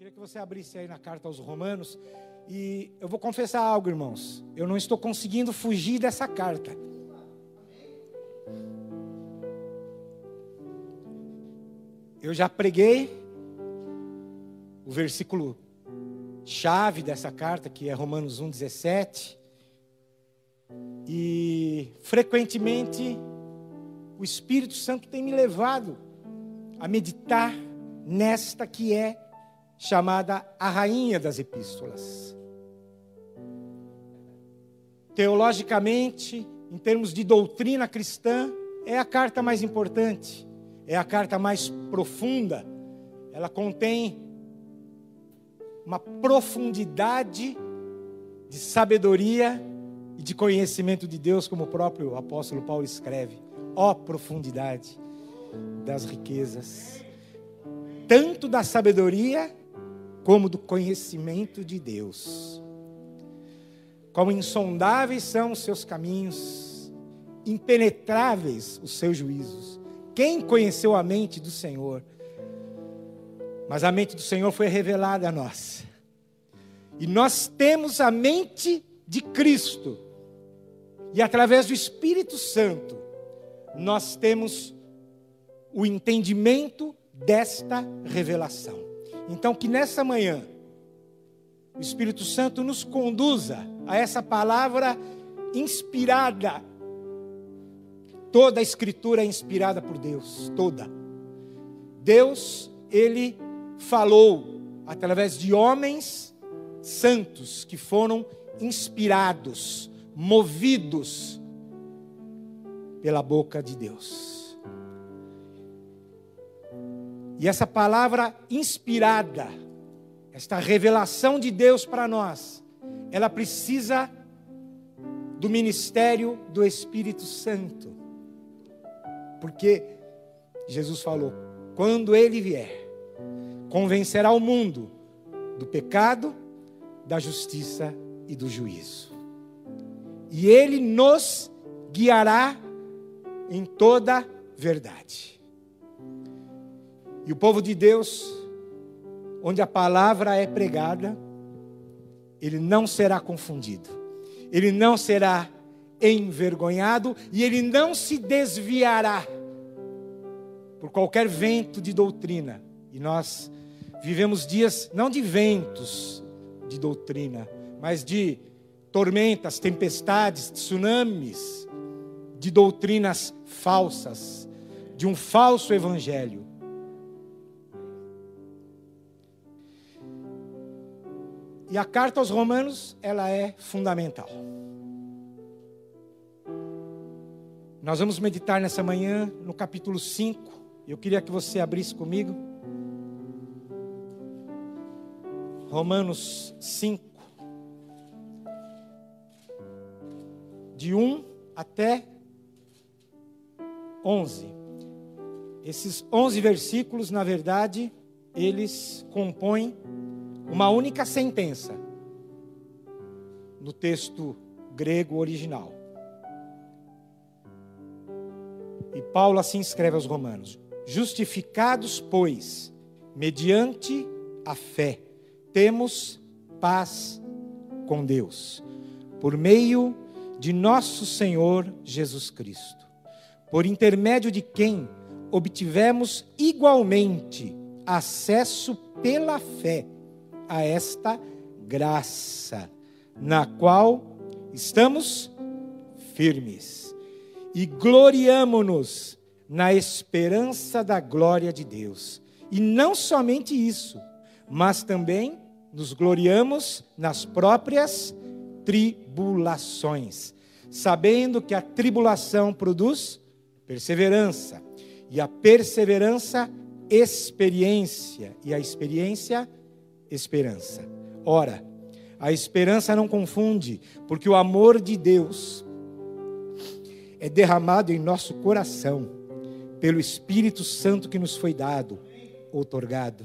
Queria que você abrisse aí na carta aos Romanos. E eu vou confessar algo, irmãos. Eu não estou conseguindo fugir dessa carta. Eu já preguei o versículo chave dessa carta, que é Romanos 1,17. E frequentemente o Espírito Santo tem me levado a meditar nesta que é chamada a rainha das epístolas. Teologicamente, em termos de doutrina cristã, é a carta mais importante, é a carta mais profunda. Ela contém uma profundidade de sabedoria e de conhecimento de Deus, como o próprio apóstolo Paulo escreve. Ó oh, profundidade das riquezas, tanto da sabedoria como do conhecimento de Deus. Como insondáveis são os seus caminhos, impenetráveis os seus juízos. Quem conheceu a mente do Senhor? Mas a mente do Senhor foi revelada a nós. E nós temos a mente de Cristo. E através do Espírito Santo, nós temos o entendimento desta revelação. Então, que nessa manhã, o Espírito Santo nos conduza a essa palavra inspirada. Toda a Escritura é inspirada por Deus, toda. Deus, Ele falou através de homens santos que foram inspirados, movidos pela boca de Deus. E essa palavra inspirada, esta revelação de Deus para nós, ela precisa do ministério do Espírito Santo. Porque Jesus falou: quando ele vier, convencerá o mundo do pecado, da justiça e do juízo. E ele nos guiará em toda verdade. E o povo de Deus, onde a palavra é pregada, ele não será confundido, ele não será envergonhado e ele não se desviará por qualquer vento de doutrina. E nós vivemos dias não de ventos de doutrina, mas de tormentas, tempestades, tsunamis, de doutrinas falsas, de um falso evangelho. E a carta aos Romanos, ela é fundamental. Nós vamos meditar nessa manhã no capítulo 5. Eu queria que você abrisse comigo. Romanos 5. De 1 até 11. Esses 11 versículos, na verdade, eles compõem uma única sentença no texto grego original. E Paulo assim escreve aos Romanos: Justificados, pois, mediante a fé, temos paz com Deus, por meio de nosso Senhor Jesus Cristo, por intermédio de quem obtivemos igualmente acesso pela fé a esta graça, na qual estamos firmes e gloriamo-nos na esperança da glória de Deus. E não somente isso, mas também nos gloriamos nas próprias tribulações, sabendo que a tribulação produz perseverança, e a perseverança, experiência, e a experiência, esperança. Ora, a esperança não confunde, porque o amor de Deus é derramado em nosso coração pelo Espírito Santo que nos foi dado, outorgado.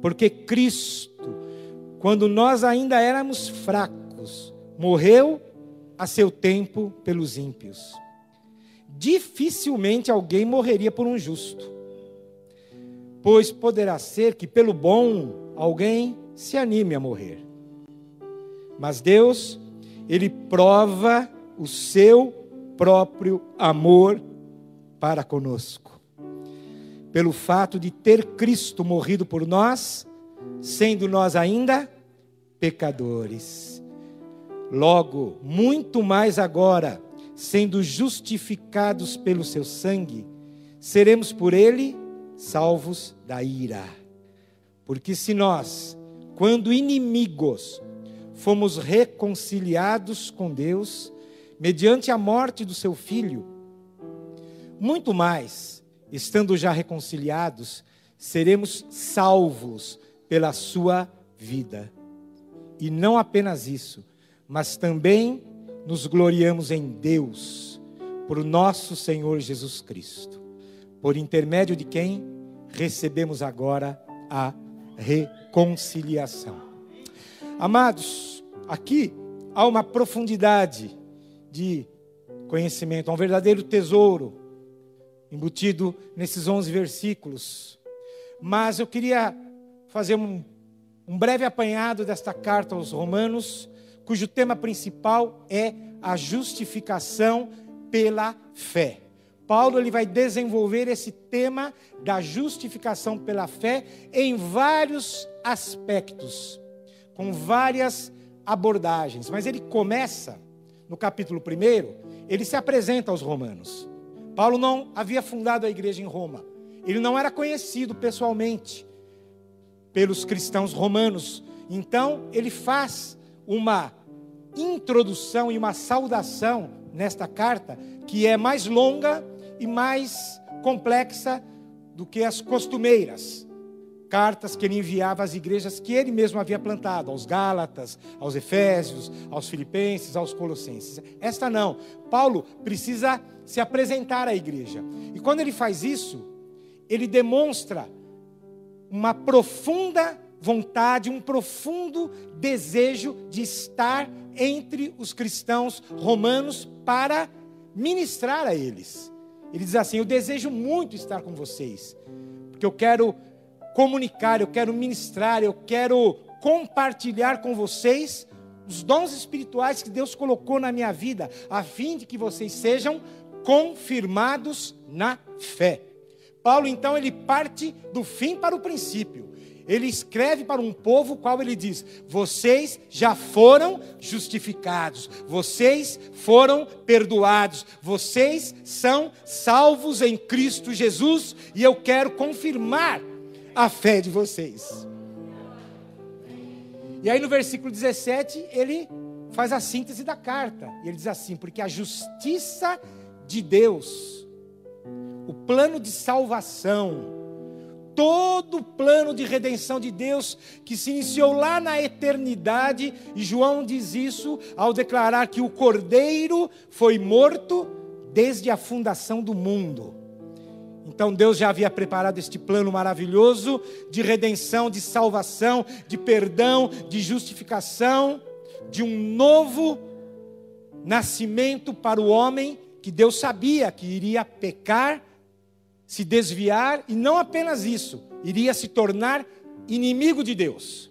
Porque Cristo, quando nós ainda éramos fracos, morreu a seu tempo pelos ímpios. Dificilmente alguém morreria por um justo, pois poderá ser que pelo bom alguém se anime a morrer. Mas Deus, Ele prova o seu próprio amor para conosco. Pelo fato de ter Cristo morrido por nós, sendo nós ainda pecadores. Logo, muito mais agora, sendo justificados pelo seu sangue, seremos por ele salvos da ira. Porque se nós, quando inimigos, fomos reconciliados com Deus, mediante a morte do seu filho, muito mais, estando já reconciliados, seremos salvos pela sua vida. E não apenas isso, mas também nos gloriamos em Deus, por nosso Senhor Jesus Cristo, por intermédio de quem recebemos agora a reconciliação. Amados, aqui há uma profundidade de conhecimento, há um verdadeiro tesouro embutido nesses 11 versículos. Mas eu queria fazer um, um breve apanhado desta carta aos Romanos, cujo tema principal é a justificação pela fé. Paulo ele vai desenvolver esse tema da justificação pela fé em vários aspectos, com várias abordagens. Mas ele começa no capítulo 1, ele se apresenta aos romanos. Paulo não havia fundado a igreja em Roma. Ele não era conhecido pessoalmente pelos cristãos romanos. Então, ele faz uma introdução e uma saudação nesta carta que é mais longa e mais complexa do que as costumeiras cartas que ele enviava às igrejas que ele mesmo havia plantado, aos Gálatas, aos Efésios, aos Filipenses, aos Colossenses. Esta não. Paulo precisa se apresentar à igreja. E quando ele faz isso, ele demonstra uma profunda vontade, um profundo desejo de estar entre os cristãos romanos para ministrar a eles. Ele diz assim: Eu desejo muito estar com vocês, porque eu quero comunicar, eu quero ministrar, eu quero compartilhar com vocês os dons espirituais que Deus colocou na minha vida, a fim de que vocês sejam confirmados na fé. Paulo então ele parte do fim para o princípio. Ele escreve para um povo qual ele diz: "Vocês já foram justificados, vocês foram perdoados, vocês são salvos em Cristo Jesus, e eu quero confirmar a fé de vocês. E aí no versículo 17, ele faz a síntese da carta. E ele diz assim: porque a justiça de Deus, o plano de salvação, todo o plano de redenção de Deus que se iniciou lá na eternidade, e João diz isso ao declarar que o Cordeiro foi morto desde a fundação do mundo. Então Deus já havia preparado este plano maravilhoso de redenção, de salvação, de perdão, de justificação, de um novo nascimento para o homem que Deus sabia que iria pecar, se desviar e não apenas isso, iria se tornar inimigo de Deus.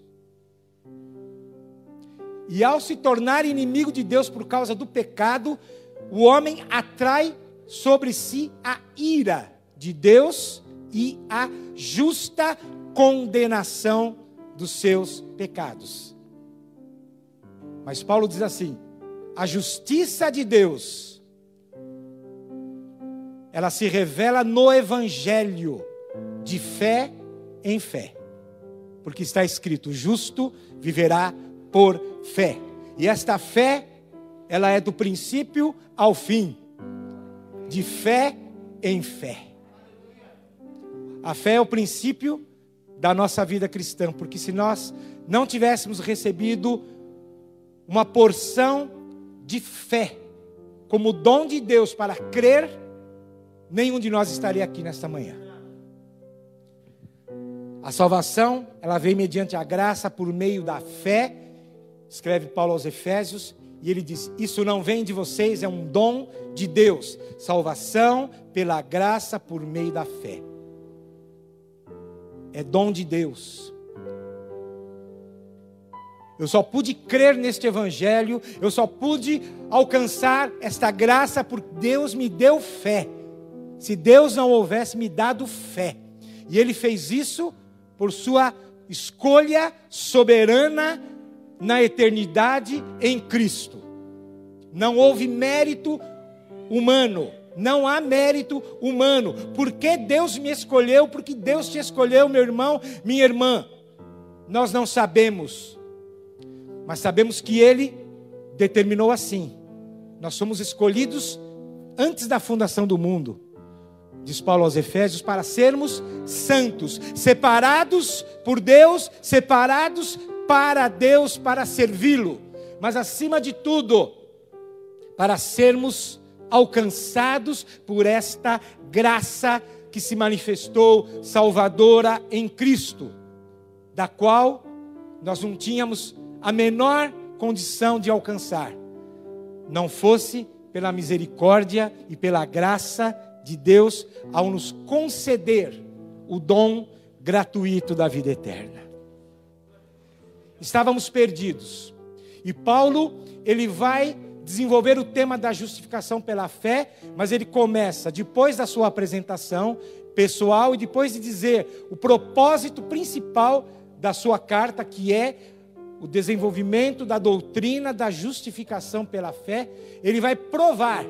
E ao se tornar inimigo de Deus por causa do pecado, o homem atrai sobre si a ira de Deus e a justa condenação dos seus pecados. Mas Paulo diz assim: a justiça de Deus, ela se revela no Evangelho, de fé em fé, porque está escrito: justo viverá por fé, e esta fé, ela é do princípio ao fim, de fé em fé. A fé é o princípio da nossa vida cristã, porque se nós não tivéssemos recebido uma porção de fé como dom de Deus para crer, nenhum de nós estaria aqui nesta manhã. A salvação, ela vem mediante a graça por meio da fé, escreve Paulo aos Efésios, e ele diz: Isso não vem de vocês, é um dom de Deus. Salvação pela graça por meio da fé é dom de Deus. Eu só pude crer neste evangelho, eu só pude alcançar esta graça porque Deus me deu fé. Se Deus não houvesse me dado fé, e Ele fez isso por sua escolha soberana na eternidade em Cristo. Não houve mérito humano, não há mérito humano. Porque Deus me escolheu, porque Deus te escolheu, meu irmão, minha irmã. Nós não sabemos, mas sabemos que Ele determinou assim. Nós somos escolhidos antes da fundação do mundo, diz Paulo aos Efésios, para sermos santos, separados por Deus, separados para Deus, para servi-lo, mas acima de tudo, para sermos alcançados por esta graça que se manifestou salvadora em Cristo, da qual nós não tínhamos a menor condição de alcançar, não fosse pela misericórdia e pela graça de Deus ao nos conceder o dom gratuito da vida eterna. Estávamos perdidos. E Paulo, ele vai desenvolver o tema da justificação pela fé, mas ele começa, depois da sua apresentação pessoal e depois de dizer o propósito principal da sua carta, que é o desenvolvimento da doutrina da justificação pela fé, ele vai provar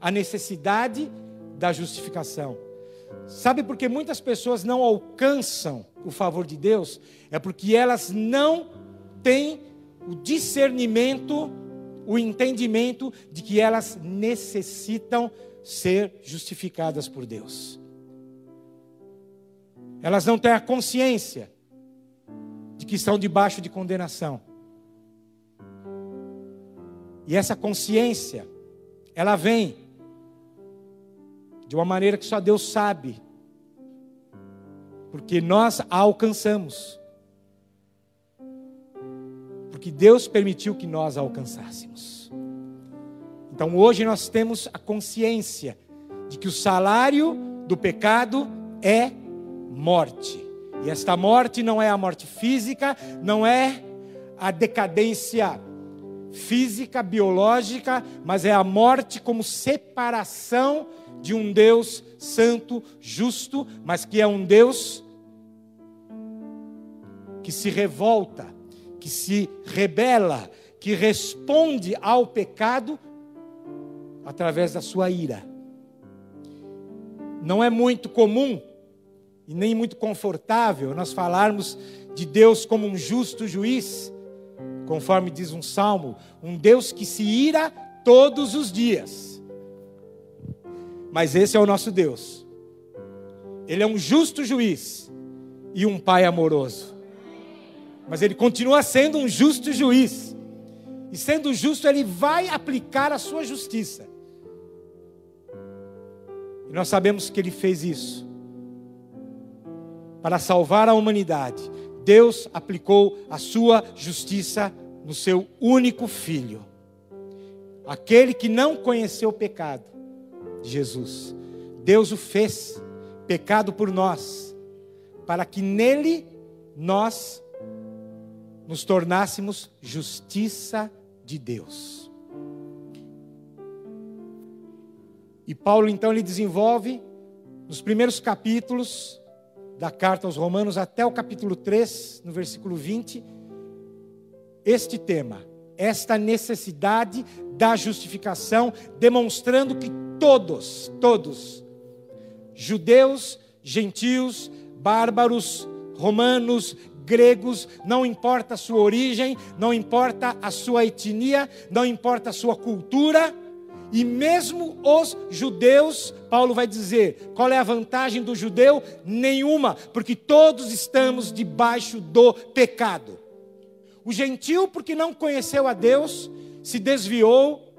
a necessidade da justificação. Sabe por que muitas pessoas não alcançam o favor de Deus? É porque elas não têm o discernimento o entendimento de que elas necessitam ser justificadas por Deus. Elas não têm a consciência de que estão debaixo de condenação. E essa consciência, ela vem de uma maneira que só Deus sabe, porque nós a alcançamos porque Deus permitiu que nós a alcançássemos. Então hoje nós temos a consciência de que o salário do pecado é morte. E esta morte não é a morte física, não é a decadência física, biológica, mas é a morte como separação de um Deus santo, justo, mas que é um Deus que se revolta que se rebela, que responde ao pecado através da sua ira. Não é muito comum e nem muito confortável nós falarmos de Deus como um justo juiz, conforme diz um salmo, um Deus que se ira todos os dias. Mas esse é o nosso Deus. Ele é um justo juiz e um pai amoroso mas ele continua sendo um justo juiz. E sendo justo, ele vai aplicar a sua justiça. E nós sabemos que ele fez isso para salvar a humanidade. Deus aplicou a sua justiça no seu único filho. Aquele que não conheceu o pecado, Jesus. Deus o fez pecado por nós, para que nele nós nos tornássemos justiça de Deus. E Paulo então ele desenvolve nos primeiros capítulos da carta aos Romanos até o capítulo 3, no versículo 20, este tema, esta necessidade da justificação, demonstrando que todos, todos, judeus, gentios, bárbaros, romanos, gregos, não importa a sua origem, não importa a sua etnia, não importa a sua cultura, e mesmo os judeus, Paulo vai dizer: qual é a vantagem do judeu? Nenhuma, porque todos estamos debaixo do pecado. O gentil, porque não conheceu a Deus, se desviou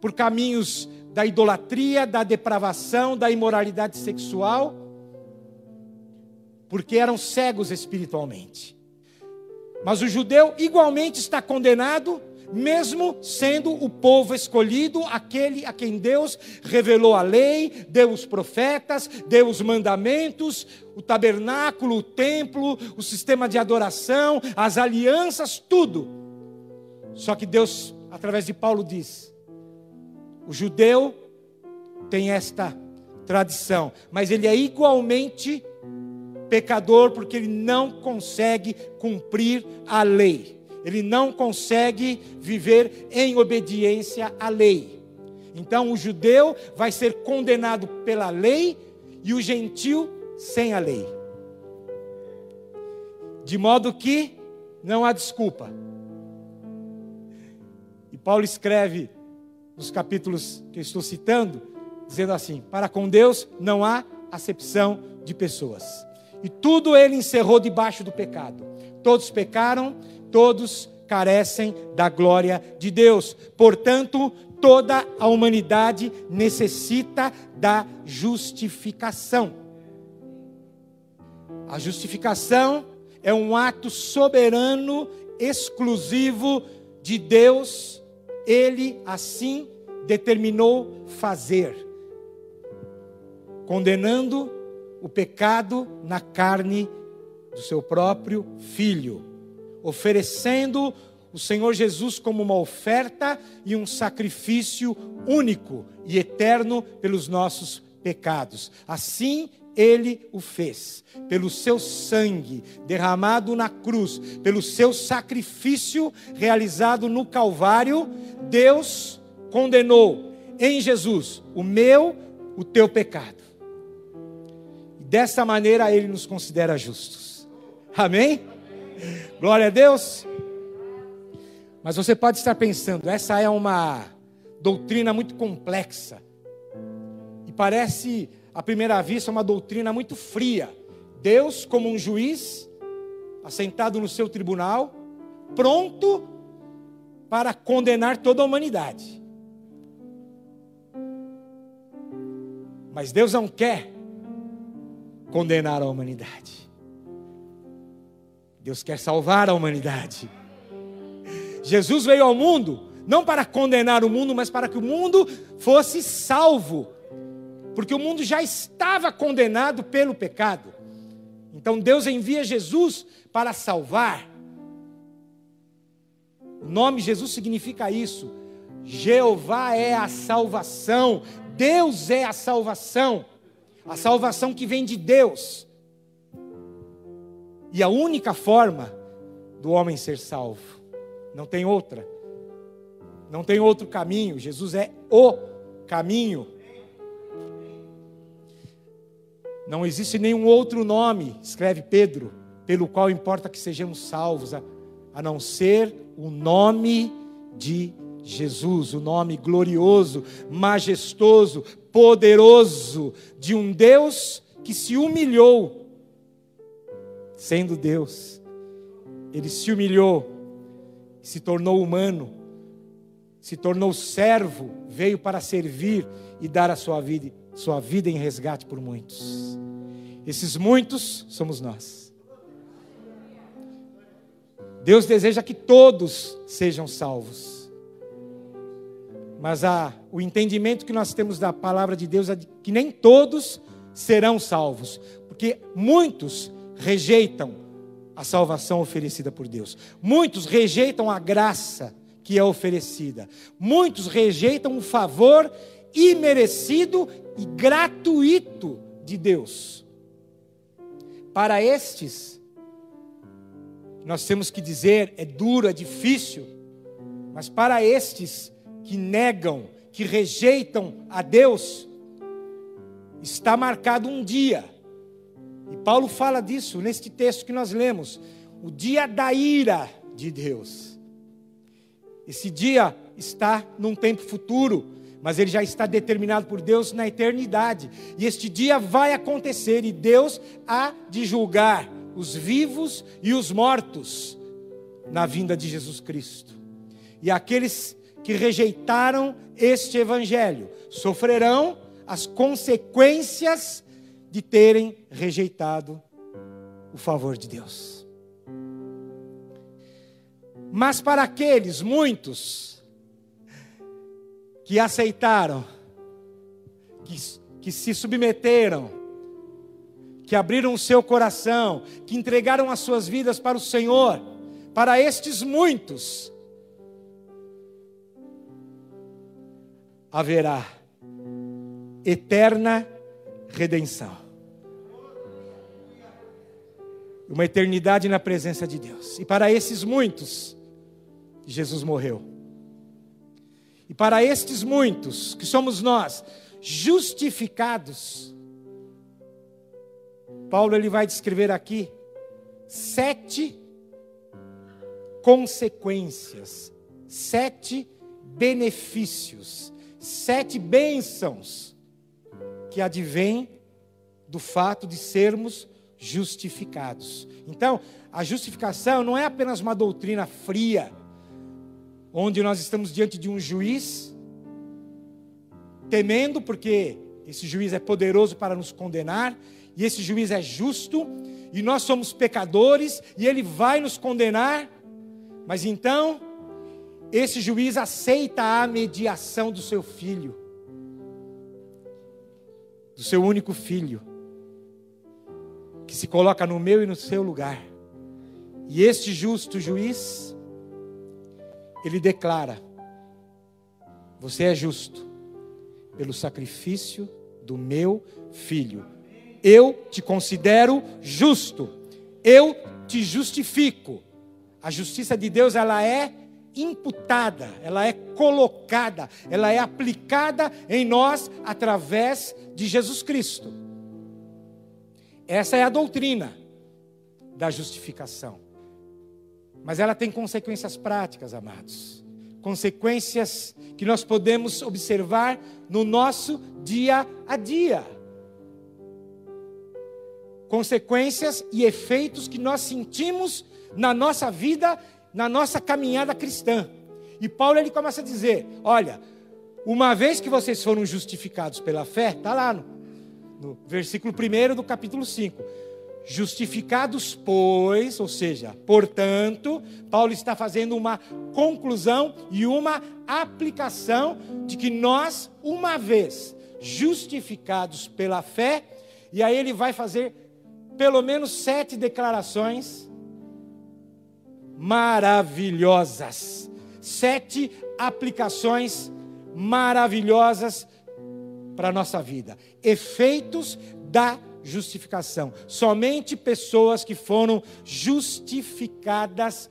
por caminhos da idolatria, da depravação, da imoralidade sexual porque eram cegos espiritualmente. Mas o judeu igualmente está condenado, mesmo sendo o povo escolhido, aquele a quem Deus revelou a lei, deu os profetas, deu os mandamentos, o tabernáculo, o templo, o sistema de adoração, as alianças, tudo. Só que Deus, através de Paulo, diz: o judeu tem esta tradição, mas ele é igualmente pecador porque ele não consegue cumprir a lei ele não consegue viver em obediência à lei. Então o judeu vai ser condenado pela lei e o gentil sem a lei. De modo que não há desculpa. E Paulo escreve nos capítulos que eu estou citando, dizendo assim: Para com Deus não há acepção de pessoas. E tudo ele encerrou debaixo do pecado. Todos pecaram todos carecem da glória de Deus. Portanto, toda a humanidade necessita da justificação. A justificação é um ato soberano, exclusivo de Deus, ele assim determinou fazer, condenando o pecado na carne do seu próprio filho oferecendo o Senhor Jesus como uma oferta e um sacrifício único e eterno pelos nossos pecados. Assim ele o fez, pelo seu sangue derramado na cruz, pelo seu sacrifício realizado no Calvário, Deus condenou em Jesus o meu, o teu pecado. Dessa maneira ele nos considera justos. Amém? Glória a Deus. Mas você pode estar pensando, essa é uma doutrina muito complexa. E parece, à primeira vista, uma doutrina muito fria. Deus, como um juiz, assentado no seu tribunal, pronto para condenar toda a humanidade. Mas Deus não quer condenar a humanidade. Deus quer salvar a humanidade. Jesus veio ao mundo não para condenar o mundo, mas para que o mundo fosse salvo. Porque o mundo já estava condenado pelo pecado. Então Deus envia Jesus para salvar. O nome Jesus significa isso. Jeová é a salvação. Deus é a salvação. A salvação que vem de Deus. E a única forma do homem ser salvo, não tem outra. Não tem outro caminho. Jesus é o caminho. Não existe nenhum outro nome, escreve Pedro, pelo qual importa que sejamos salvos, a, a não ser o nome de Jesus, o nome glorioso, majestoso, poderoso de um Deus que se humilhou sendo Deus, ele se humilhou, se tornou humano, se tornou servo, veio para servir e dar a sua vida, sua vida em resgate por muitos. Esses muitos somos nós. Deus deseja que todos sejam salvos. Mas a, o entendimento que nós temos da palavra de Deus é que nem todos serão salvos, porque muitos rejeitam a salvação oferecida por Deus. Muitos rejeitam a graça que é oferecida. Muitos rejeitam o favor imerecido e gratuito de Deus. Para estes, nós temos que dizer, é duro, é difícil, mas para estes que negam, que rejeitam a Deus, está marcado um dia e Paulo fala disso neste texto que nós lemos, o dia da ira de Deus. Esse dia está num tempo futuro, mas ele já está determinado por Deus na eternidade. E este dia vai acontecer e Deus há de julgar os vivos e os mortos na vinda de Jesus Cristo. E aqueles que rejeitaram este evangelho sofrerão as consequências de terem rejeitado o favor de Deus. Mas para aqueles, muitos, que aceitaram, que, que se submeteram, que abriram o seu coração, que entregaram as suas vidas para o Senhor, para estes muitos, haverá eterna redenção. Uma eternidade na presença de Deus. E para esses muitos, Jesus morreu. E para estes muitos, que somos nós, justificados, Paulo ele vai descrever aqui sete consequências, sete benefícios, sete bênçãos que advêm do fato de sermos justificados. Então, a justificação não é apenas uma doutrina fria, onde nós estamos diante de um juiz, temendo, porque esse juiz é poderoso para nos condenar, e esse juiz é justo, e nós somos pecadores, e ele vai nos condenar, mas então, esse juiz aceita a mediação do seu filho, do seu único filho, que se coloca no meu e no seu lugar. E este justo juiz, ele declara: Você é justo pelo sacrifício do meu filho. Eu te considero justo. Eu te justifico. A justiça de Deus, ela é imputada, ela é colocada, ela é aplicada em nós através de Jesus Cristo. Essa é a doutrina da justificação. Mas ela tem consequências práticas, amados. Consequências que nós podemos observar no nosso dia a dia. Consequências e efeitos que nós sentimos na nossa vida na nossa caminhada cristã. E Paulo ele começa a dizer: olha, uma vez que vocês foram justificados pela fé, está lá no, no versículo 1 do capítulo 5. Justificados, pois, ou seja, portanto, Paulo está fazendo uma conclusão e uma aplicação de que nós, uma vez justificados pela fé, e aí ele vai fazer pelo menos sete declarações maravilhosas. Sete aplicações maravilhosas para a nossa vida. Efeitos da justificação. Somente pessoas que foram justificadas,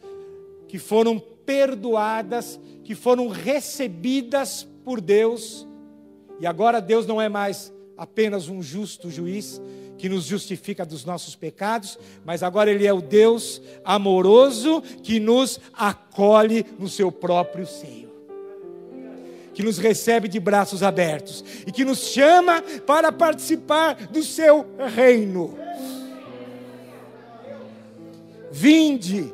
que foram perdoadas, que foram recebidas por Deus. E agora Deus não é mais apenas um justo juiz, que nos justifica dos nossos pecados, mas agora Ele é o Deus amoroso que nos acolhe no seu próprio seio, que nos recebe de braços abertos e que nos chama para participar do seu reino. Vinde,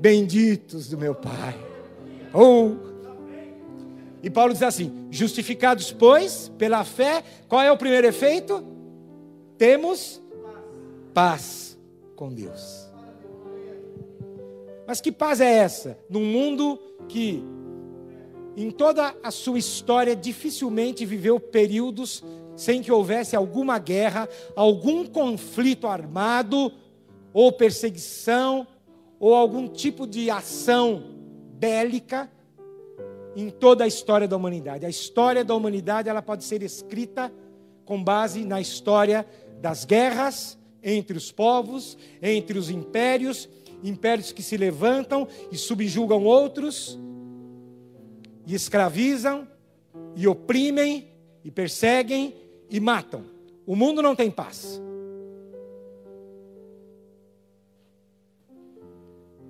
benditos do meu Pai. Oh, e Paulo diz assim: justificados, pois, pela fé, qual é o primeiro efeito? Temos paz com Deus. Mas que paz é essa? Num mundo que, em toda a sua história, dificilmente viveu períodos sem que houvesse alguma guerra, algum conflito armado, ou perseguição, ou algum tipo de ação bélica em toda a história da humanidade. A história da humanidade ela pode ser escrita com base na história das guerras entre os povos, entre os impérios, impérios que se levantam e subjugam outros, e escravizam, e oprimem, e perseguem, e matam. O mundo não tem paz.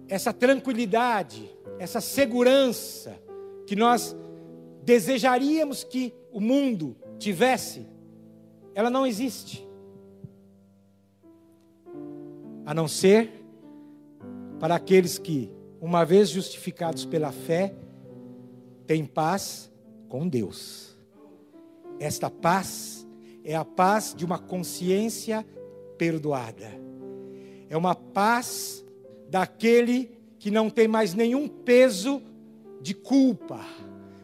Essa tranquilidade, essa segurança que nós desejaríamos que o mundo tivesse, ela não existe. A não ser para aqueles que, uma vez justificados pela fé, têm paz com Deus. Esta paz é a paz de uma consciência perdoada. É uma paz daquele que não tem mais nenhum peso de culpa,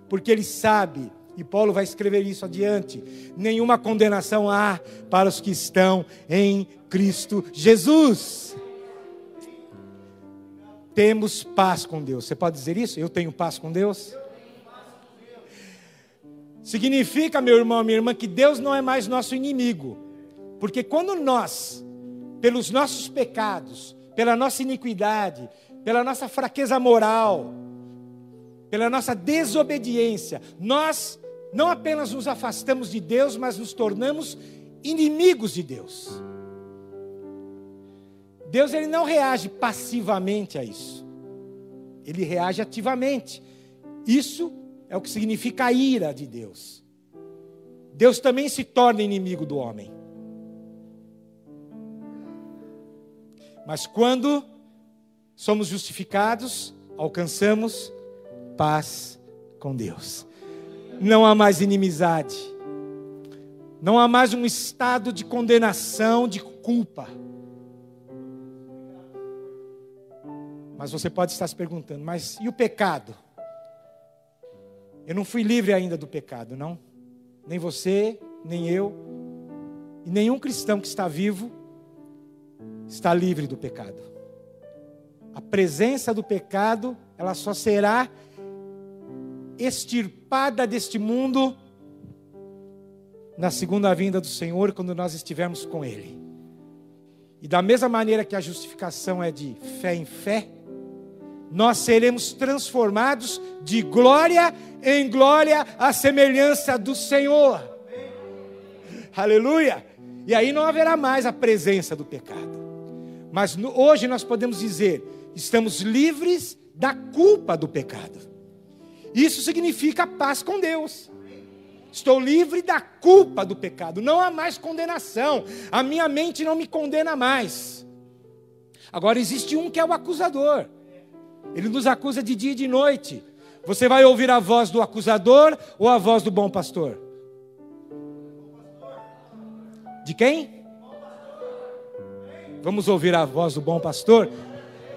porque ele sabe, e Paulo vai escrever isso adiante: nenhuma condenação há para os que estão em Cristo Jesus. Temos paz com Deus. Você pode dizer isso? Eu tenho paz com Deus? Significa, meu irmão, minha irmã, que Deus não é mais nosso inimigo. Porque quando nós, pelos nossos pecados, pela nossa iniquidade, pela nossa fraqueza moral, pela nossa desobediência, nós não apenas nos afastamos de Deus, mas nos tornamos inimigos de Deus. Deus ele não reage passivamente a isso. Ele reage ativamente. Isso é o que significa a ira de Deus. Deus também se torna inimigo do homem. Mas quando somos justificados, alcançamos paz com Deus. Não há mais inimizade. Não há mais um estado de condenação, de culpa. Mas você pode estar se perguntando, mas e o pecado? Eu não fui livre ainda do pecado, não. Nem você, nem eu, e nenhum cristão que está vivo está livre do pecado. A presença do pecado, ela só será extirpada deste mundo na segunda vinda do Senhor, quando nós estivermos com Ele. E da mesma maneira que a justificação é de fé em fé, nós seremos transformados de glória em glória à semelhança do Senhor. Aleluia! E aí não haverá mais a presença do pecado. Mas no, hoje nós podemos dizer: estamos livres da culpa do pecado. Isso significa paz com Deus. Estou livre da culpa do pecado. Não há mais condenação. A minha mente não me condena mais. Agora existe um que é o acusador. Ele nos acusa de dia e de noite. Você vai ouvir a voz do acusador ou a voz do bom pastor? De quem? Vamos ouvir a voz do bom pastor,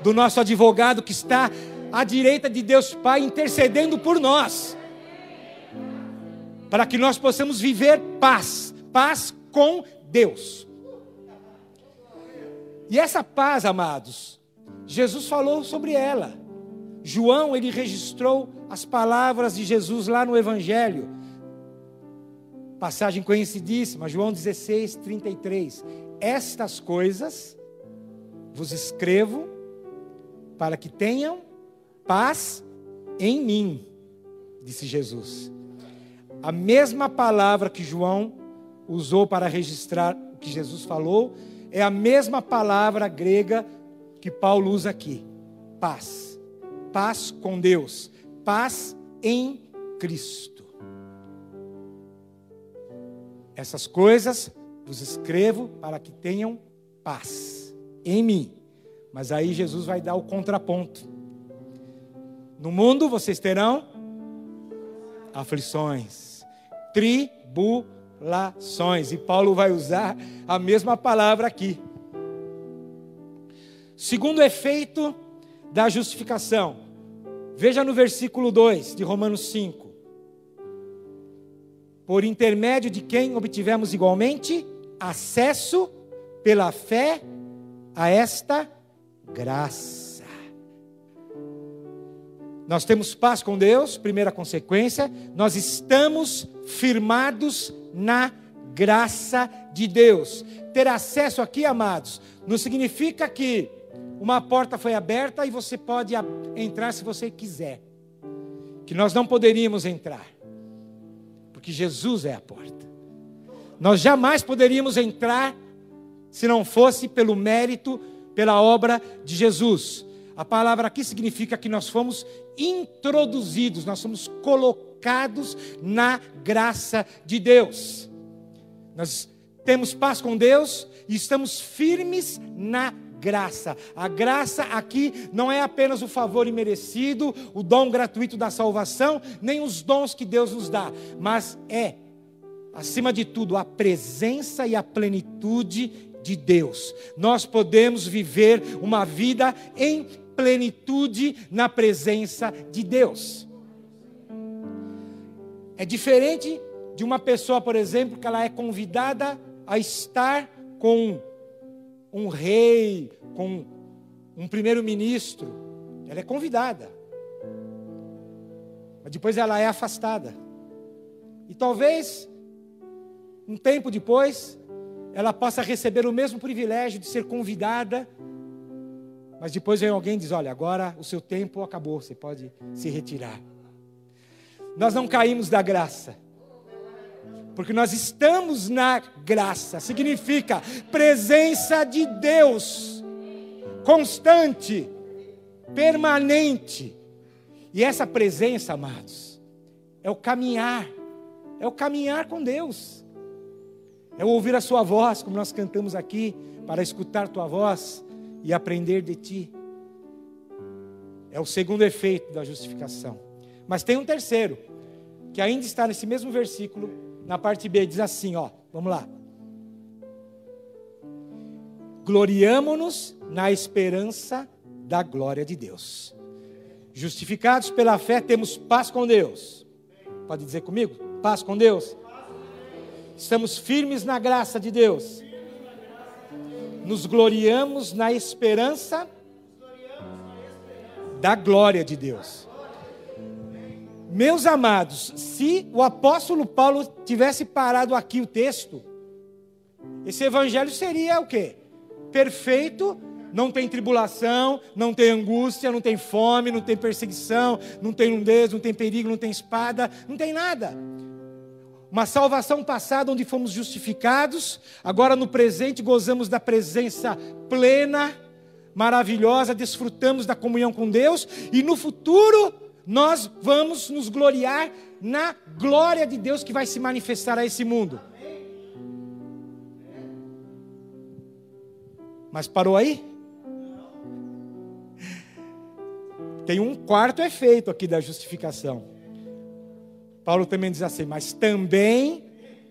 do nosso advogado que está à direita de Deus Pai intercedendo por nós, para que nós possamos viver paz, paz com Deus. E essa paz, amados, Jesus falou sobre ela. João, ele registrou as palavras de Jesus lá no Evangelho. Passagem conhecidíssima, João 16, 33. Estas coisas vos escrevo para que tenham paz em mim, disse Jesus. A mesma palavra que João usou para registrar o que Jesus falou é a mesma palavra grega que Paulo usa aqui: paz paz com Deus, paz em Cristo. Essas coisas vos escrevo para que tenham paz em mim. Mas aí Jesus vai dar o contraponto. No mundo vocês terão aflições, tribulações. E Paulo vai usar a mesma palavra aqui. Segundo efeito da justificação, Veja no versículo 2 de Romanos 5. Por intermédio de quem obtivemos igualmente acesso pela fé a esta graça. Nós temos paz com Deus, primeira consequência, nós estamos firmados na graça de Deus. Ter acesso aqui, amados, não significa que uma porta foi aberta e você pode entrar se você quiser. Que nós não poderíamos entrar, porque Jesus é a porta. Nós jamais poderíamos entrar se não fosse pelo mérito, pela obra de Jesus. A palavra aqui significa que nós fomos introduzidos, nós somos colocados na graça de Deus. Nós temos paz com Deus e estamos firmes na graça. A graça aqui não é apenas o favor imerecido, o dom gratuito da salvação, nem os dons que Deus nos dá, mas é, acima de tudo, a presença e a plenitude de Deus. Nós podemos viver uma vida em plenitude na presença de Deus. É diferente de uma pessoa, por exemplo, que ela é convidada a estar com um rei, com um primeiro-ministro. Ela é convidada. Mas depois ela é afastada. E talvez, um tempo depois, ela possa receber o mesmo privilégio de ser convidada. Mas depois vem alguém e diz: Olha, agora o seu tempo acabou, você pode se retirar. Nós não caímos da graça. Porque nós estamos na graça, significa presença de Deus, constante, permanente. E essa presença, amados, é o caminhar, é o caminhar com Deus, é ouvir a Sua voz, como nós cantamos aqui, para escutar Tua voz e aprender de Ti. É o segundo efeito da justificação. Mas tem um terceiro, que ainda está nesse mesmo versículo, na parte B, diz assim: ó, vamos lá. Gloriamo-nos na esperança da glória de Deus. Justificados pela fé, temos paz com Deus. Pode dizer comigo? Paz com Deus. Estamos firmes na graça de Deus. Nos gloriamos na esperança da glória de Deus. Meus amados, se o apóstolo Paulo tivesse parado aqui o texto, esse evangelho seria o quê? Perfeito, não tem tribulação, não tem angústia, não tem fome, não tem perseguição, não tem nudez, não tem perigo, não tem espada, não tem nada. Uma salvação passada onde fomos justificados, agora no presente gozamos da presença plena, maravilhosa, desfrutamos da comunhão com Deus e no futuro nós vamos nos gloriar na glória de Deus que vai se manifestar a esse mundo. Mas parou aí? Tem um quarto efeito aqui da justificação. Paulo também diz assim: Mas também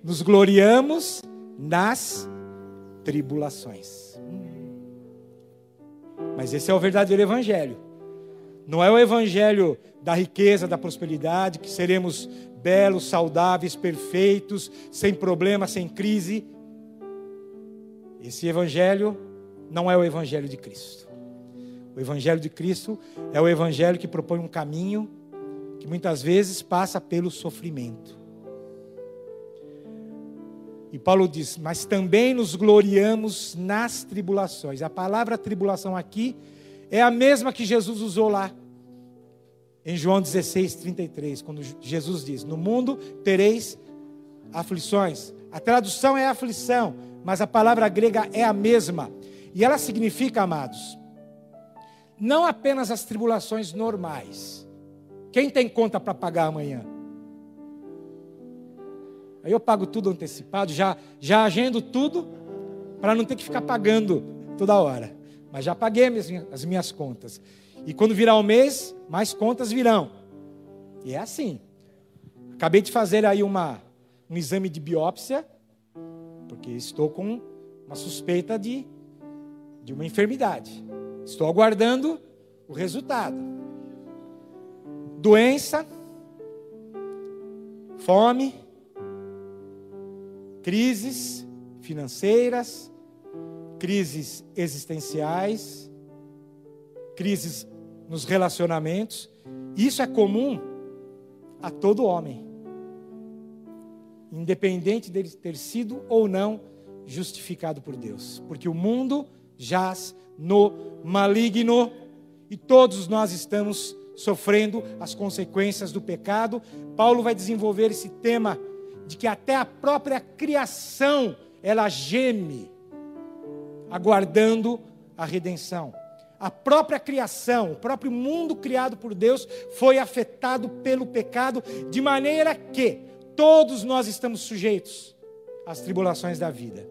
nos gloriamos nas tribulações. Mas esse é o verdadeiro evangelho. Não é o evangelho da riqueza, da prosperidade, que seremos belos, saudáveis, perfeitos, sem problema, sem crise. Esse evangelho não é o evangelho de Cristo. O evangelho de Cristo é o evangelho que propõe um caminho que muitas vezes passa pelo sofrimento. E Paulo diz: Mas também nos gloriamos nas tribulações. A palavra tribulação aqui é a mesma que Jesus usou lá em João 16, 33, quando Jesus diz: No mundo tereis aflições. A tradução é aflição, mas a palavra grega é a mesma. E ela significa, amados, não apenas as tribulações normais. Quem tem conta para pagar amanhã? Aí eu pago tudo antecipado, já, já agendo tudo, para não ter que ficar pagando toda hora. Mas já paguei as minhas, as minhas contas. E quando virar o mês, mais contas virão. E é assim. Acabei de fazer aí uma, um exame de biópsia, porque estou com uma suspeita de, de uma enfermidade. Estou aguardando o resultado. Doença, fome, crises financeiras, crises existenciais, crises nos relacionamentos. Isso é comum a todo homem, independente dele ter sido ou não justificado por Deus, porque o mundo jaz no maligno e todos nós estamos sofrendo as consequências do pecado. Paulo vai desenvolver esse tema de que até a própria criação ela geme aguardando a redenção a própria criação, o próprio mundo criado por Deus foi afetado pelo pecado, de maneira que todos nós estamos sujeitos às tribulações da vida.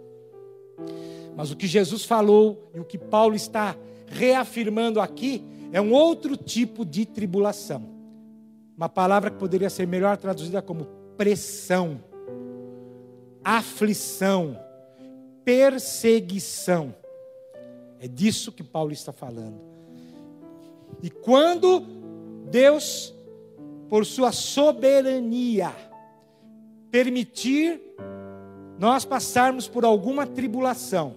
Mas o que Jesus falou e o que Paulo está reafirmando aqui é um outro tipo de tribulação. Uma palavra que poderia ser melhor traduzida como pressão, aflição, perseguição. É disso que Paulo está falando. E quando Deus, por sua soberania, permitir nós passarmos por alguma tribulação,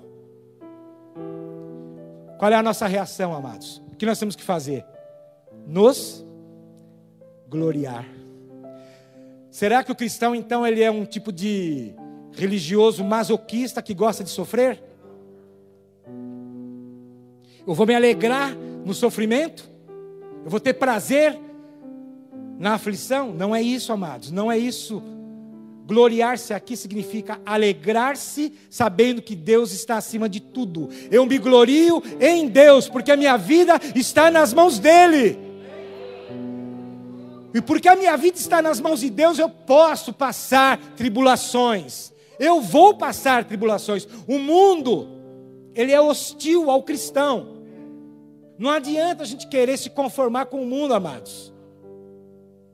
qual é a nossa reação, amados? O que nós temos que fazer? Nos gloriar. Será que o cristão, então, ele é um tipo de religioso masoquista que gosta de sofrer? Eu vou me alegrar no sofrimento? Eu vou ter prazer na aflição? Não é isso, amados, não é isso. Gloriar-se aqui significa alegrar-se sabendo que Deus está acima de tudo. Eu me glorio em Deus, porque a minha vida está nas mãos dEle. E porque a minha vida está nas mãos de Deus, eu posso passar tribulações. Eu vou passar tribulações. O mundo, ele é hostil ao cristão. Não adianta a gente querer se conformar com o mundo, amados.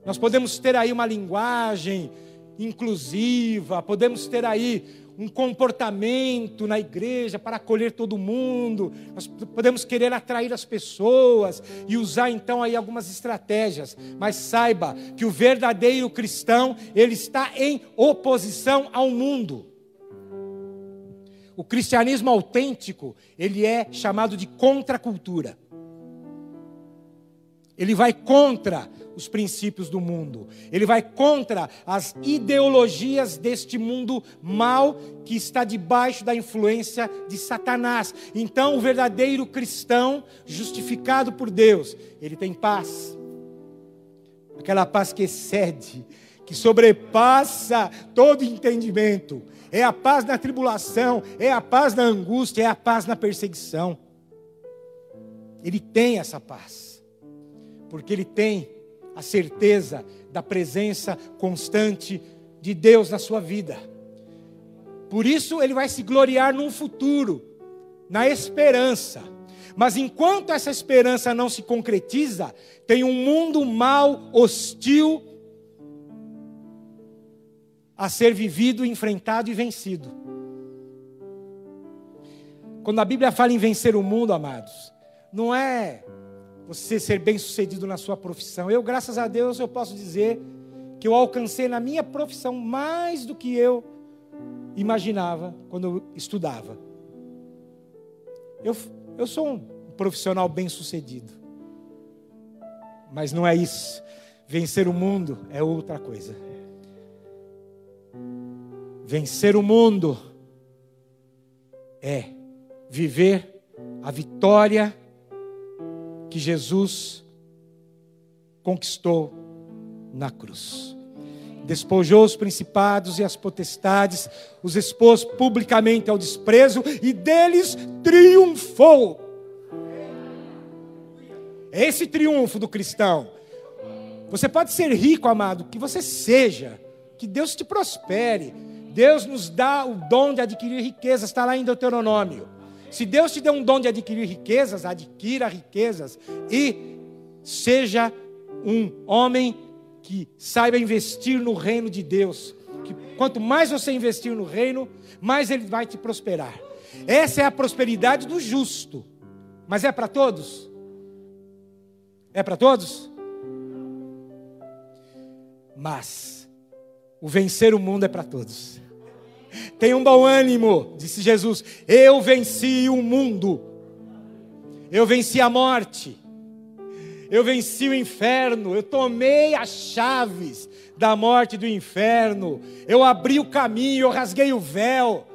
Nós podemos ter aí uma linguagem inclusiva, podemos ter aí um comportamento na igreja para acolher todo mundo, nós podemos querer atrair as pessoas e usar então aí algumas estratégias, mas saiba que o verdadeiro cristão, ele está em oposição ao mundo. O cristianismo autêntico, ele é chamado de contracultura. Ele vai contra os princípios do mundo. Ele vai contra as ideologias deste mundo mal que está debaixo da influência de Satanás. Então, o verdadeiro cristão, justificado por Deus, ele tem paz. Aquela paz que excede, que sobrepassa todo entendimento. É a paz na tribulação, é a paz na angústia, é a paz na perseguição. Ele tem essa paz, porque ele tem a certeza da presença constante de Deus na sua vida. Por isso ele vai se gloriar num futuro, na esperança. Mas enquanto essa esperança não se concretiza, tem um mundo mal, hostil, a ser vivido, enfrentado e vencido. Quando a Bíblia fala em vencer o mundo, amados, não é você ser bem sucedido na sua profissão. Eu, graças a Deus, eu posso dizer que eu alcancei na minha profissão mais do que eu imaginava quando eu estudava. Eu, eu sou um profissional bem sucedido. Mas não é isso. Vencer o mundo é outra coisa. Vencer o mundo é viver a vitória que Jesus conquistou na cruz. Despojou os principados e as potestades, os expôs publicamente ao desprezo e deles triunfou. Esse triunfo do cristão. Você pode ser rico, amado, que você seja, que Deus te prospere. Deus nos dá o dom de adquirir riqueza, está lá em Deuteronômio. Se Deus te deu um dom de adquirir riquezas, adquira riquezas e seja um homem que saiba investir no reino de Deus. Que quanto mais você investir no reino, mais ele vai te prosperar. Essa é a prosperidade do justo. Mas é para todos? É para todos? Mas o vencer o mundo é para todos. Tenha um bom ânimo, disse Jesus. Eu venci o mundo. Eu venci a morte. Eu venci o inferno. Eu tomei as chaves da morte e do inferno. Eu abri o caminho, eu rasguei o véu.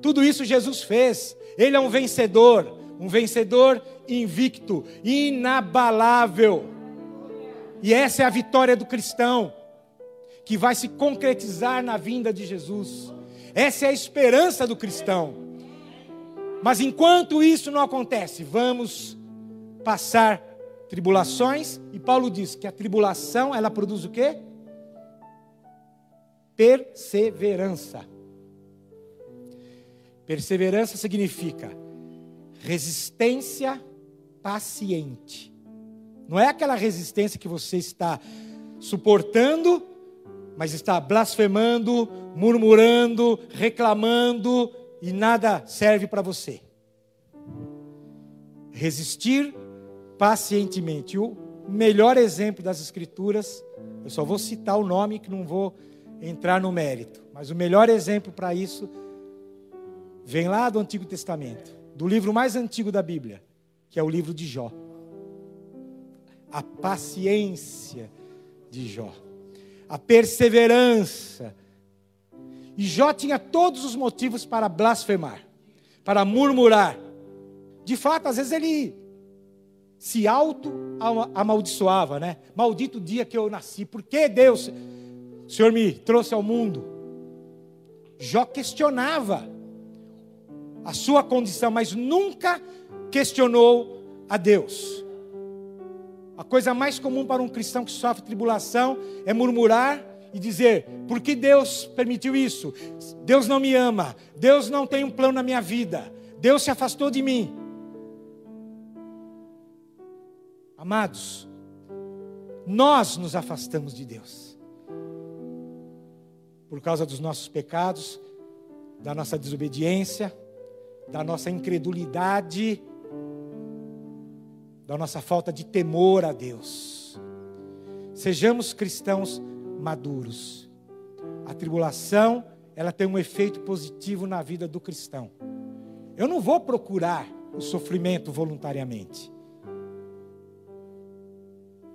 Tudo isso Jesus fez. Ele é um vencedor, um vencedor invicto, inabalável. E essa é a vitória do cristão que vai se concretizar na vinda de Jesus. Essa é a esperança do cristão. Mas enquanto isso não acontece, vamos passar tribulações, e Paulo diz que a tribulação, ela produz o quê? Perseverança. Perseverança significa resistência paciente. Não é aquela resistência que você está suportando mas está blasfemando, murmurando, reclamando e nada serve para você. resistir pacientemente. O melhor exemplo das Escrituras, eu só vou citar o nome que não vou entrar no mérito, mas o melhor exemplo para isso vem lá do Antigo Testamento, do livro mais antigo da Bíblia, que é o livro de Jó. A paciência de Jó, a perseverança. E Jó tinha todos os motivos para blasfemar, para murmurar. De fato, às vezes ele se auto amaldiçoava, né? Maldito dia que eu nasci. Por que Deus, o Senhor me trouxe ao mundo? Jó questionava a sua condição, mas nunca questionou a Deus. A coisa mais comum para um cristão que sofre tribulação é murmurar e dizer: por que Deus permitiu isso? Deus não me ama, Deus não tem um plano na minha vida, Deus se afastou de mim. Amados, nós nos afastamos de Deus. Por causa dos nossos pecados, da nossa desobediência, da nossa incredulidade, da nossa falta de temor a Deus. Sejamos cristãos maduros. A tribulação, ela tem um efeito positivo na vida do cristão. Eu não vou procurar o sofrimento voluntariamente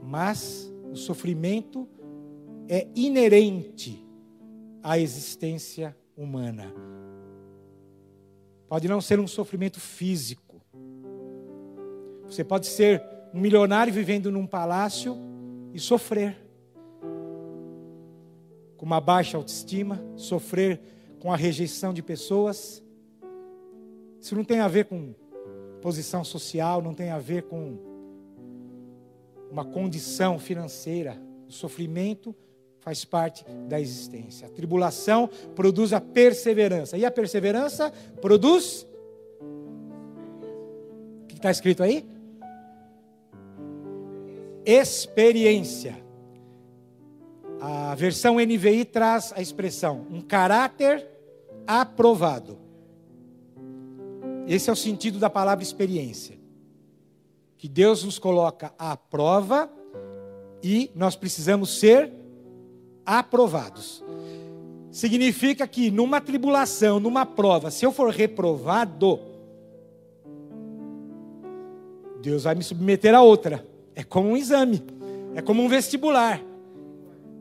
mas o sofrimento é inerente à existência humana. Pode não ser um sofrimento físico. Você pode ser um milionário vivendo num palácio e sofrer com uma baixa autoestima, sofrer com a rejeição de pessoas. Isso não tem a ver com posição social, não tem a ver com uma condição financeira. O sofrimento faz parte da existência. A tribulação produz a perseverança. E a perseverança produz. O que está escrito aí? Experiência. A versão NVI traz a expressão um caráter aprovado. Esse é o sentido da palavra experiência que Deus nos coloca à prova e nós precisamos ser aprovados. Significa que numa tribulação, numa prova, se eu for reprovado, Deus vai me submeter a outra. É como um exame, é como um vestibular.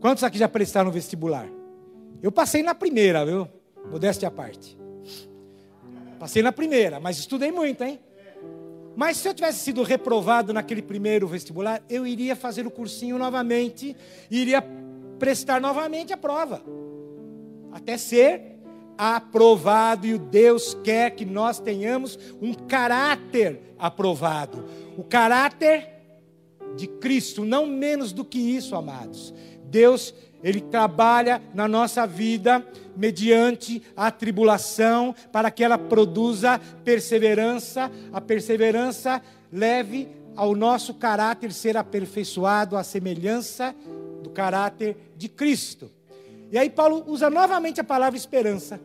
Quantos aqui já prestaram vestibular? Eu passei na primeira, viu? Modéstia à parte. Passei na primeira, mas estudei muito, hein? Mas se eu tivesse sido reprovado naquele primeiro vestibular, eu iria fazer o cursinho novamente, iria prestar novamente a prova, até ser aprovado. E o Deus quer que nós tenhamos um caráter aprovado, o caráter de Cristo, não menos do que isso, amados. Deus ele trabalha na nossa vida mediante a tribulação para que ela produza perseverança, a perseverança leve ao nosso caráter ser aperfeiçoado à semelhança do caráter de Cristo. E aí Paulo usa novamente a palavra esperança.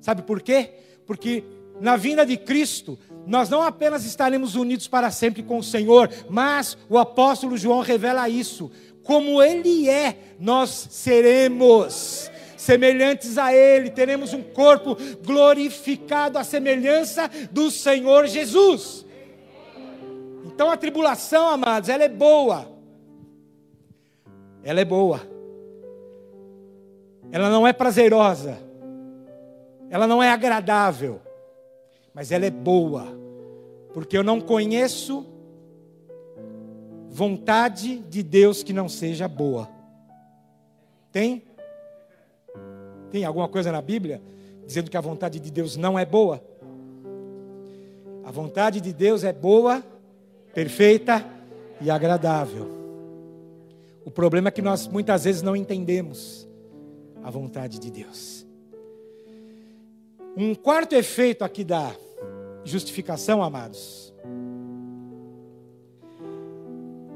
Sabe por quê? Porque na vinda de Cristo, nós não apenas estaremos unidos para sempre com o Senhor, mas o apóstolo João revela isso como Ele é, nós seremos semelhantes a Ele, teremos um corpo glorificado à semelhança do Senhor Jesus. Então a tribulação, amados, ela é boa. Ela é boa. Ela não é prazerosa. Ela não é agradável. Mas ela é boa. Porque eu não conheço vontade de Deus que não seja boa. Tem? Tem alguma coisa na Bíblia dizendo que a vontade de Deus não é boa? A vontade de Deus é boa, perfeita e agradável. O problema é que nós muitas vezes não entendemos a vontade de Deus. Um quarto efeito aqui da justificação, amados,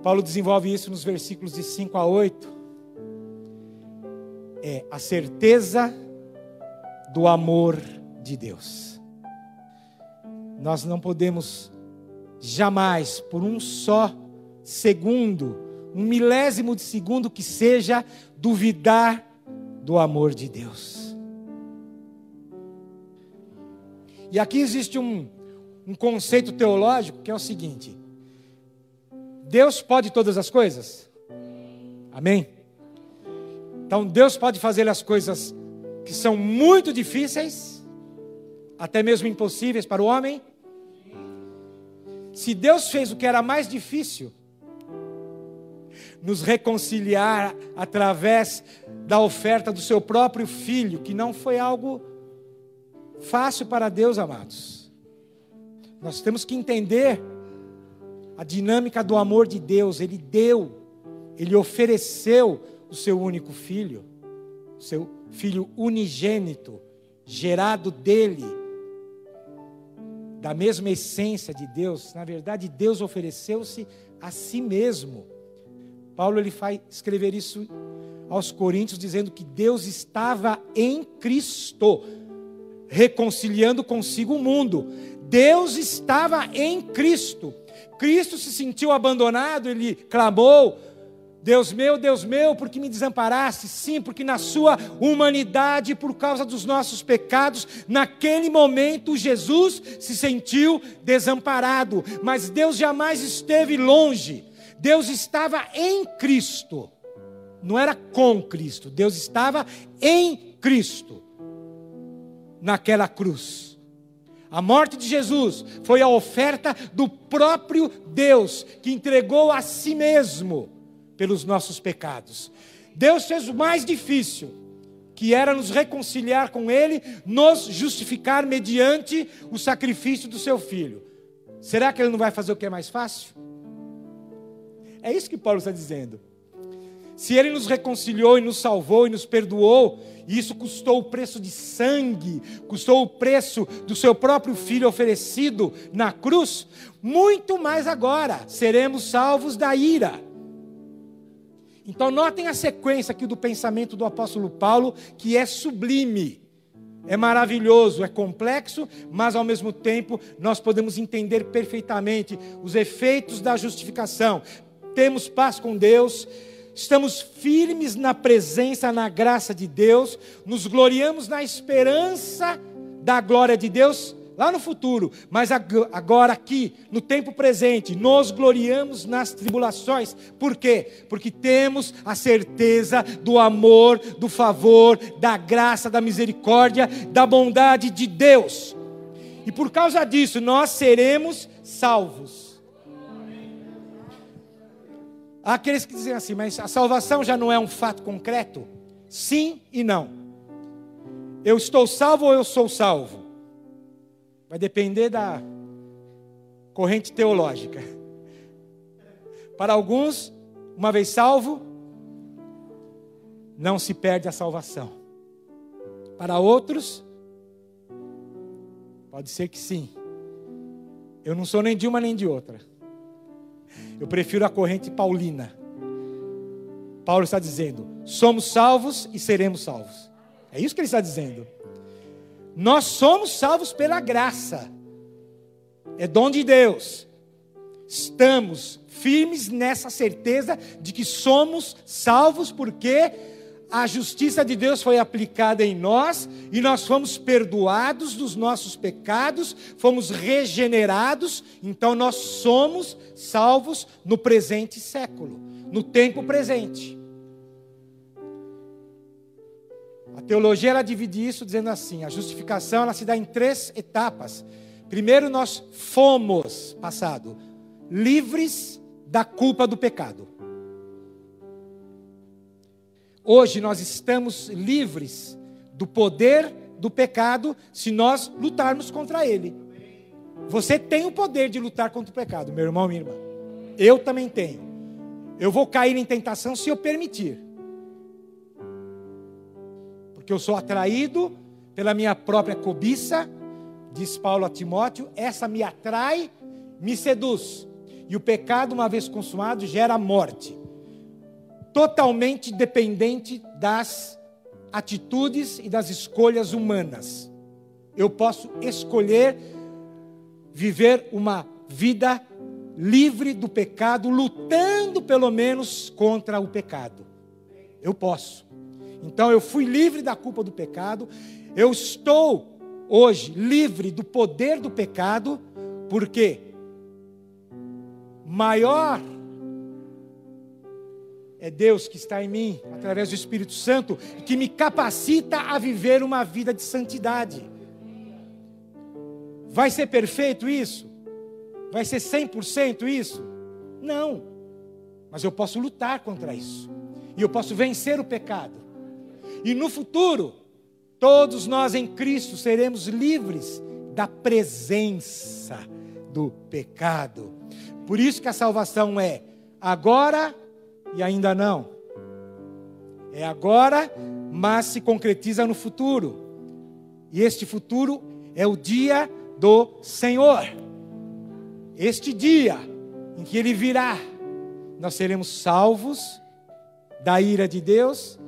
Paulo desenvolve isso nos versículos de 5 a 8. É a certeza do amor de Deus. Nós não podemos jamais, por um só segundo, um milésimo de segundo que seja, duvidar do amor de Deus. E aqui existe um, um conceito teológico que é o seguinte: Deus pode todas as coisas? Amém? Então Deus pode fazer as coisas que são muito difíceis, até mesmo impossíveis para o homem. Se Deus fez o que era mais difícil, nos reconciliar através da oferta do seu próprio filho, que não foi algo fácil para Deus, amados. Nós temos que entender a dinâmica do amor de Deus. Ele deu, ele ofereceu o seu único filho, o seu filho unigênito, gerado dele, da mesma essência de Deus. Na verdade, Deus ofereceu-se a si mesmo Paulo ele vai escrever isso aos Coríntios dizendo que Deus estava em Cristo reconciliando consigo o mundo. Deus estava em Cristo. Cristo se sentiu abandonado, ele clamou: Deus meu, Deus meu, por que me desamparaste? Sim, porque na sua humanidade, por causa dos nossos pecados, naquele momento Jesus se sentiu desamparado, mas Deus jamais esteve longe. Deus estava em Cristo, não era com Cristo, Deus estava em Cristo, naquela cruz. A morte de Jesus foi a oferta do próprio Deus, que entregou a si mesmo pelos nossos pecados. Deus fez o mais difícil, que era nos reconciliar com Ele, nos justificar mediante o sacrifício do seu filho. Será que Ele não vai fazer o que é mais fácil? É isso que Paulo está dizendo. Se ele nos reconciliou e nos salvou e nos perdoou, e isso custou o preço de sangue, custou o preço do seu próprio filho oferecido na cruz, muito mais agora seremos salvos da ira. Então, notem a sequência aqui do pensamento do apóstolo Paulo, que é sublime, é maravilhoso, é complexo, mas ao mesmo tempo nós podemos entender perfeitamente os efeitos da justificação, temos paz com Deus, estamos firmes na presença, na graça de Deus, nos gloriamos na esperança da glória de Deus lá no futuro, mas agora aqui, no tempo presente, nos gloriamos nas tribulações. Por quê? Porque temos a certeza do amor, do favor, da graça, da misericórdia, da bondade de Deus. E por causa disso, nós seremos salvos. Aqueles que dizem assim, mas a salvação já não é um fato concreto? Sim e não. Eu estou salvo ou eu sou salvo? Vai depender da corrente teológica. Para alguns, uma vez salvo, não se perde a salvação. Para outros, pode ser que sim. Eu não sou nem de uma nem de outra. Eu prefiro a corrente paulina. Paulo está dizendo: somos salvos e seremos salvos. É isso que ele está dizendo. Nós somos salvos pela graça, é dom de Deus. Estamos firmes nessa certeza de que somos salvos porque a justiça de Deus foi aplicada em nós e nós fomos perdoados dos nossos pecados, fomos regenerados, então nós somos salvos no presente século, no tempo presente. A teologia ela divide isso dizendo assim: a justificação ela se dá em três etapas. Primeiro nós fomos passado livres da culpa do pecado. Hoje nós estamos livres do poder do pecado se nós lutarmos contra ele. Você tem o poder de lutar contra o pecado, meu irmão, minha irmã. Eu também tenho. Eu vou cair em tentação se eu permitir. Porque eu sou atraído pela minha própria cobiça, diz Paulo a Timóteo, essa me atrai, me seduz. E o pecado, uma vez consumado, gera morte totalmente dependente das atitudes e das escolhas humanas. Eu posso escolher viver uma vida livre do pecado, lutando pelo menos contra o pecado. Eu posso. Então eu fui livre da culpa do pecado, eu estou hoje livre do poder do pecado, porque maior é Deus que está em mim, através do Espírito Santo, que me capacita a viver uma vida de santidade. Vai ser perfeito isso? Vai ser 100% isso? Não. Mas eu posso lutar contra isso. E eu posso vencer o pecado. E no futuro, todos nós em Cristo seremos livres da presença do pecado. Por isso que a salvação é agora e ainda não. É agora, mas se concretiza no futuro. E este futuro é o dia do Senhor. Este dia em que Ele virá, nós seremos salvos da ira de Deus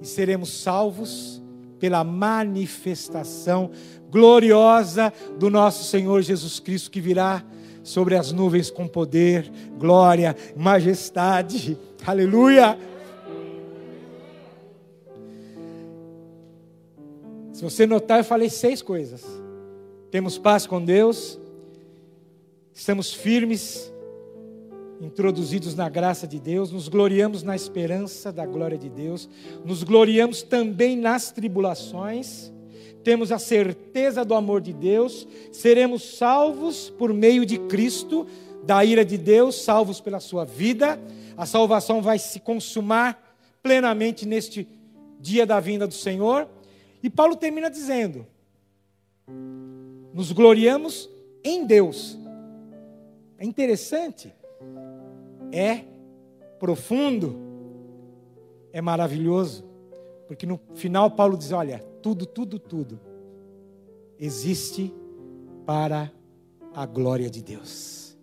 e seremos salvos pela manifestação gloriosa do nosso Senhor Jesus Cristo que virá sobre as nuvens com poder, glória, majestade. Aleluia! Se você notar, eu falei seis coisas. Temos paz com Deus, estamos firmes, introduzidos na graça de Deus, nos gloriamos na esperança da glória de Deus, nos gloriamos também nas tribulações, temos a certeza do amor de Deus, seremos salvos por meio de Cristo, da ira de Deus, salvos pela sua vida. A salvação vai se consumar plenamente neste dia da vinda do Senhor. E Paulo termina dizendo: nos gloriamos em Deus. É interessante, é profundo, é maravilhoso, porque no final Paulo diz: olha, tudo, tudo, tudo existe para a glória de Deus.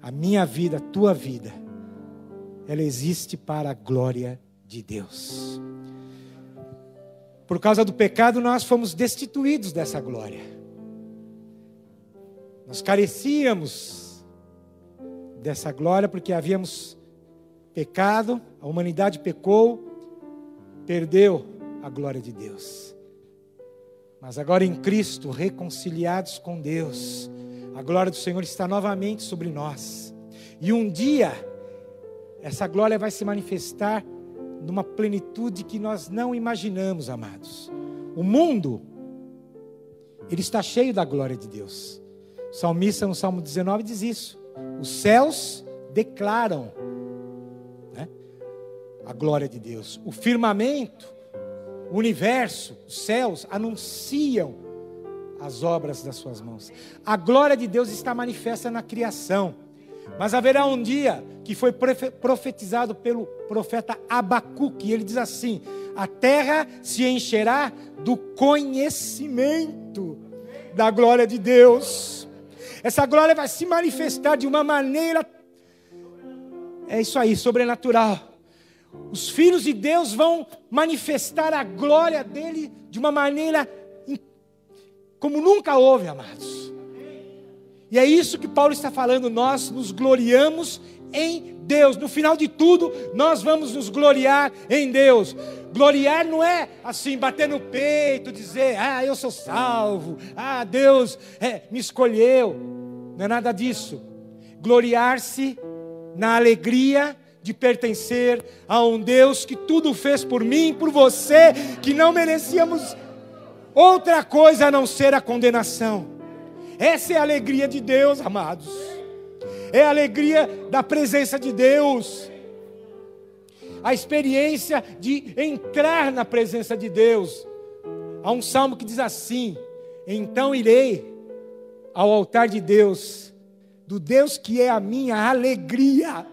A minha vida, a tua vida, ela existe para a glória de Deus. Por causa do pecado, nós fomos destituídos dessa glória. Nós carecíamos dessa glória porque havíamos pecado, a humanidade pecou, perdeu a glória de Deus. Mas agora em Cristo, reconciliados com Deus, a glória do Senhor está novamente sobre nós. E um dia, essa glória vai se manifestar numa plenitude que nós não imaginamos, amados. O mundo, ele está cheio da glória de Deus. O salmista no Salmo 19 diz isso. Os céus declaram né, a glória de Deus. O firmamento o universo, os céus anunciam as obras das suas mãos. A glória de Deus está manifesta na criação. Mas haverá um dia que foi profetizado pelo profeta Abacuque, e ele diz assim: A terra se encherá do conhecimento da glória de Deus. Essa glória vai se manifestar de uma maneira, é isso aí, sobrenatural. Os filhos de Deus vão manifestar a glória dele de uma maneira como nunca houve, amados. E é isso que Paulo está falando, nós nos gloriamos em Deus. No final de tudo, nós vamos nos gloriar em Deus. Gloriar não é assim, bater no peito, dizer, ah, eu sou salvo, ah, Deus é, me escolheu. Não é nada disso. Gloriar-se na alegria de pertencer a um Deus que tudo fez por mim, por você, que não merecíamos outra coisa a não ser a condenação. Essa é a alegria de Deus, amados. É a alegria da presença de Deus. A experiência de entrar na presença de Deus. Há um salmo que diz assim: Então irei ao altar de Deus, do Deus que é a minha alegria